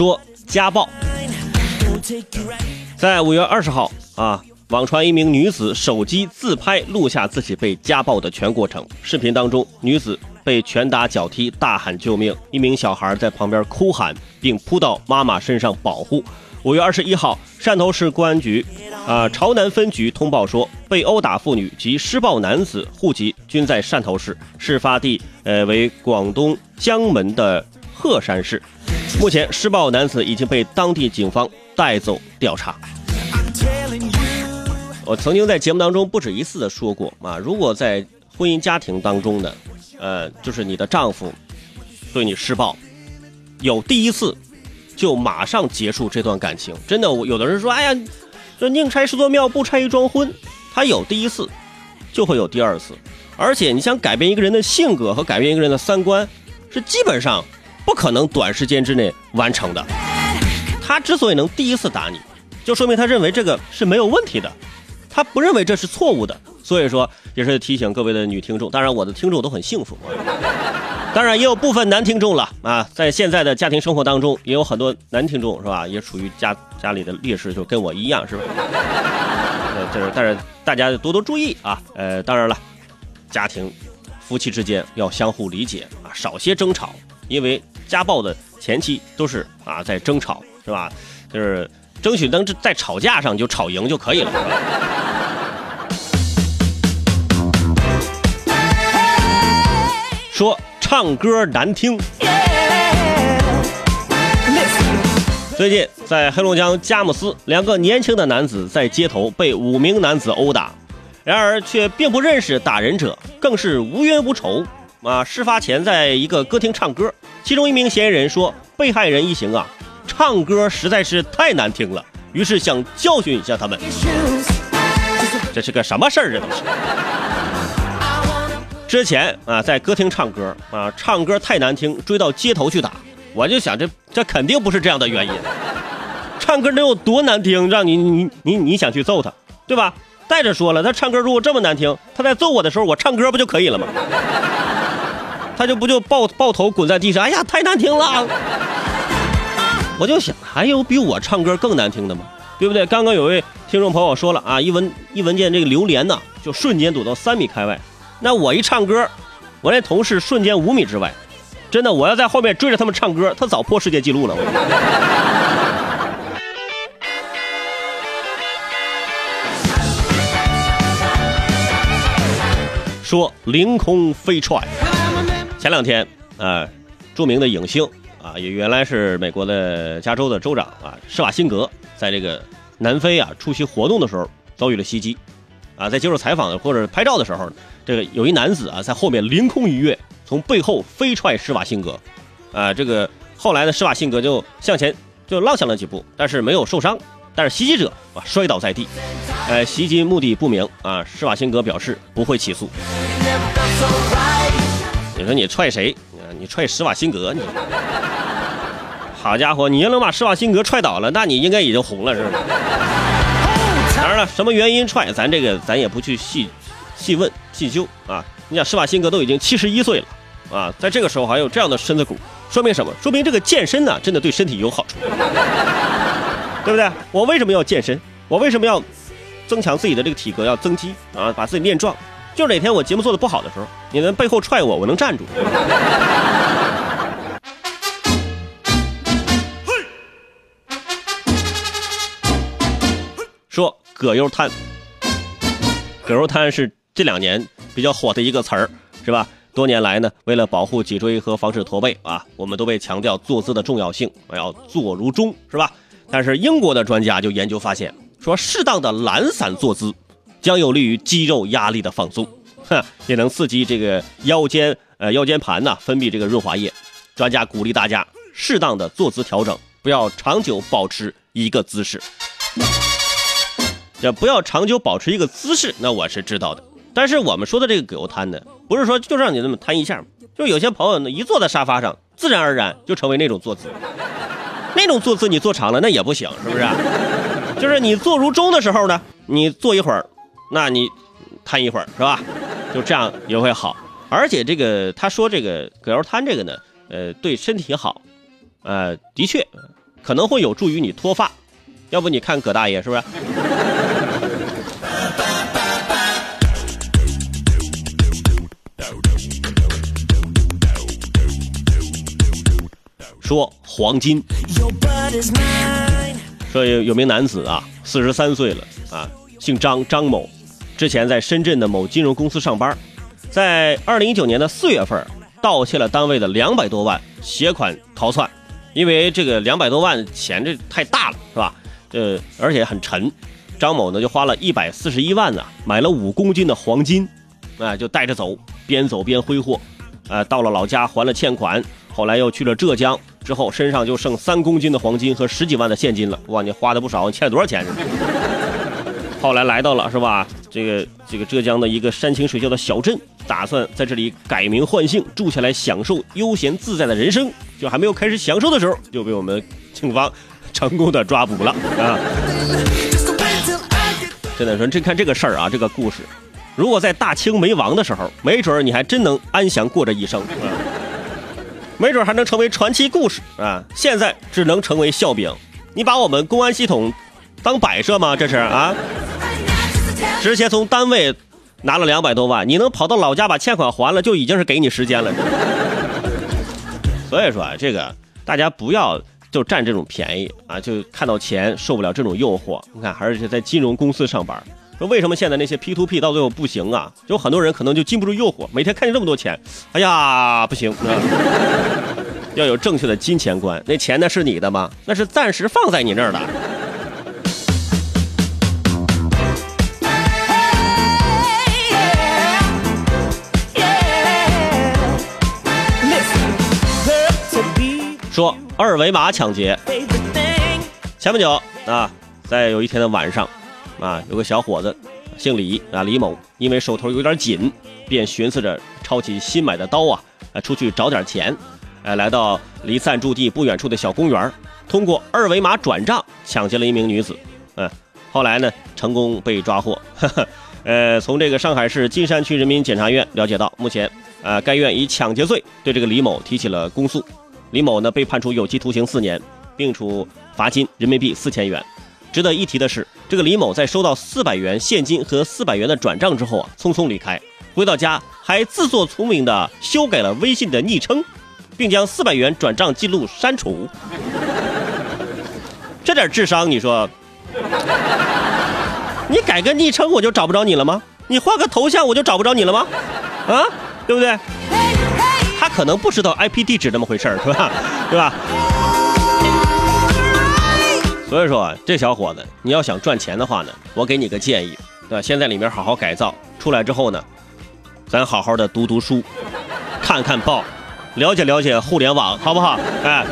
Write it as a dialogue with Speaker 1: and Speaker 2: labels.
Speaker 1: 说家暴，在五月二十号啊，网传一名女子手机自拍录下自己被家暴的全过程。视频当中，女子被拳打脚踢，大喊救命，一名小孩在旁边哭喊，并扑到妈妈身上保护。五月二十一号，汕头市公安局啊潮南分局通报说，被殴打妇女及施暴男子户籍均在汕头市，事发地呃为广东江门的鹤山市。目前，施暴男子已经被当地警方带走调查。我曾经在节目当中不止一次的说过啊，如果在婚姻家庭当中呢，呃，就是你的丈夫对你施暴，有第一次。就马上结束这段感情，真的，我有的人说，哎呀，这宁拆十座庙，不拆一桩婚。他有第一次，就会有第二次，而且你想改变一个人的性格和改变一个人的三观，是基本上不可能短时间之内完成的。他之所以能第一次打你，就说明他认为这个是没有问题的，他不认为这是错误的。所以说，也是提醒各位的女听众，当然我的听众都很幸福。当然也有部分男听众了啊，在现在的家庭生活当中，也有很多男听众是吧？也处于家家里的劣势，就跟我一样，是吧？呃，就是，但是大家多多注意啊。呃，当然了，家庭夫妻之间要相互理解啊，少些争吵，因为家暴的前期都是啊在争吵，是吧？就是争取能在吵架上就吵赢就可以了。说。唱歌难听。最近在黑龙江佳木斯，两个年轻的男子在街头被五名男子殴打，然而却并不认识打人者，更是无冤无仇。啊，事发前在一个歌厅唱歌，其中一名嫌疑人说，被害人一行啊，唱歌实在是太难听了，于是想教训一下他们。这是个什么事儿？这都是。之前啊，在歌厅唱歌啊，唱歌太难听，追到街头去打。我就想，这这肯定不是这样的原因。唱歌能有多难听，让你你你你想去揍他，对吧？再者说了，他唱歌如果这么难听，他在揍我的时候，我唱歌不就可以了吗？他就不就抱抱头滚在地上，哎呀，太难听了。我就想，还有比我唱歌更难听的吗？对不对？刚刚有位听众朋友说了啊，一闻一闻见这个榴莲呢，就瞬间躲到三米开外。那我一唱歌，我那同事瞬间五米之外，真的，我要在后面追着他们唱歌，他早破世界纪录了。说凌空飞踹，前两天啊，著名的影星啊，也原来是美国的加州的州长啊，施瓦辛格，在这个南非啊出席活动的时候遭遇了袭击。啊，在接受采访的或者拍照的时候，这个有一男子啊，在后面凌空一跃，从背后飞踹施瓦辛格，啊，这个后来呢，施瓦辛格就向前就踉跄了几步，但是没有受伤，但是袭击者啊摔倒在地，呃，袭击目的不明啊，施瓦辛格表示不会起诉。你说你踹谁？你踹施瓦辛格？你好家伙，你要能把施瓦辛格踹倒了，那你应该已经红了，是吧？当然了，什么原因踹咱这个咱也不去细细问细究啊。你想施瓦辛格都已经七十一岁了啊，在这个时候还有这样的身子骨，说明什么？说明这个健身呢，真的对身体有好处，对不对？我为什么要健身？我为什么要增强自己的这个体格，要增肌啊，把自己练壮？就是哪天我节目做的不好的时候，你们背后踹我，我能站住。说葛优瘫，葛优瘫是这两年比较火的一个词儿，是吧？多年来呢，为了保护脊椎和防止驼背啊，我们都被强调坐姿的重要性，要坐如钟，是吧？但是英国的专家就研究发现，说适当的懒散坐姿将有利于肌肉压力的放松，哼，也能刺激这个腰间呃腰间盘呐分泌这个润滑液。专家鼓励大家适当的坐姿调整，不要长久保持一个姿势。这不要长久保持一个姿势，那我是知道的。但是我们说的这个葛优瘫呢，不是说就让你那么瘫一下就有些朋友呢，一坐在沙发上，自然而然就成为那种坐姿。那种坐姿你坐长了那也不行，是不是？就是你坐如钟的时候呢，你坐一会儿，那你瘫一会儿，是吧？就这样也会好。而且这个他说这个葛优瘫这个呢，呃，对身体好，呃，的确，可能会有助于你脱发。要不你看葛大爷是不是？说黄金，说有有名男子啊，四十三岁了啊，姓张，张某，之前在深圳的某金融公司上班，在二零一九年的四月份盗窃了单位的两百多万，携款逃窜。因为这个两百多万钱这太大了，是吧？呃，而且很沉。张某呢就花了一百四十一万呢，买了五公斤的黄金，啊，就带着走，边走边挥霍，啊，到了老家还了欠款，后来又去了浙江，之后身上就剩三公斤的黄金和十几万的现金了。哇，你花的不少，你欠了多少钱？后来来到了是吧？这个这个浙江的一个山清水秀的小镇，打算在这里改名换姓，住下来享受悠闲自在的人生。就还没有开始享受的时候，就被我们警方成功的抓捕了啊！真的说，这看这个事儿啊，这个故事，如果在大清没亡的时候，没准儿你还真能安详过这一生，没准还能成为传奇故事啊！现在只能成为笑柄。你把我们公安系统当摆设吗？这是啊？之前从单位拿了两百多万，你能跑到老家把欠款还了，就已经是给你时间了。所以说啊，这个大家不要就占这种便宜啊，就看到钱受不了这种诱惑。你看，而且在金融公司上班，说为什么现在那些 P to P 到最后不行啊？有很多人可能就禁不住诱惑，每天看见这么多钱，哎呀，不行啊。要有正确的金钱观，那钱呢是你的吗？那是暂时放在你那儿的。说二维码抢劫。前不久啊，在有一天的晚上，啊，有个小伙子，姓李啊，李某，因为手头有点紧，便寻思着抄起新买的刀啊，啊，出去找点钱，哎，来到离暂住地不远处的小公园，通过二维码转账抢劫了一名女子。嗯，后来呢，成功被抓获。呃，从这个上海市金山区人民检察院了解到，目前，呃，该院以抢劫罪对这个李某提起了公诉。李某呢被判处有期徒刑四年，并处罚金人民币四千元。值得一提的是，这个李某在收到四百元现金和四百元的转账之后啊，匆匆离开。回到家还自作聪明的修改了微信的昵称，并将四百元转账记录删除。这点智商，你说，你改个昵称我就找不着你了吗？你换个头像我就找不着你了吗？啊，对不对？他可能不知道 IP 地址那么回事儿，是吧？对吧？所以说，这小伙子，你要想赚钱的话呢，我给你个建议，对吧？先在里面好好改造，出来之后呢，咱好好的读读书，看看报，了解了解互联网，好不好？哎。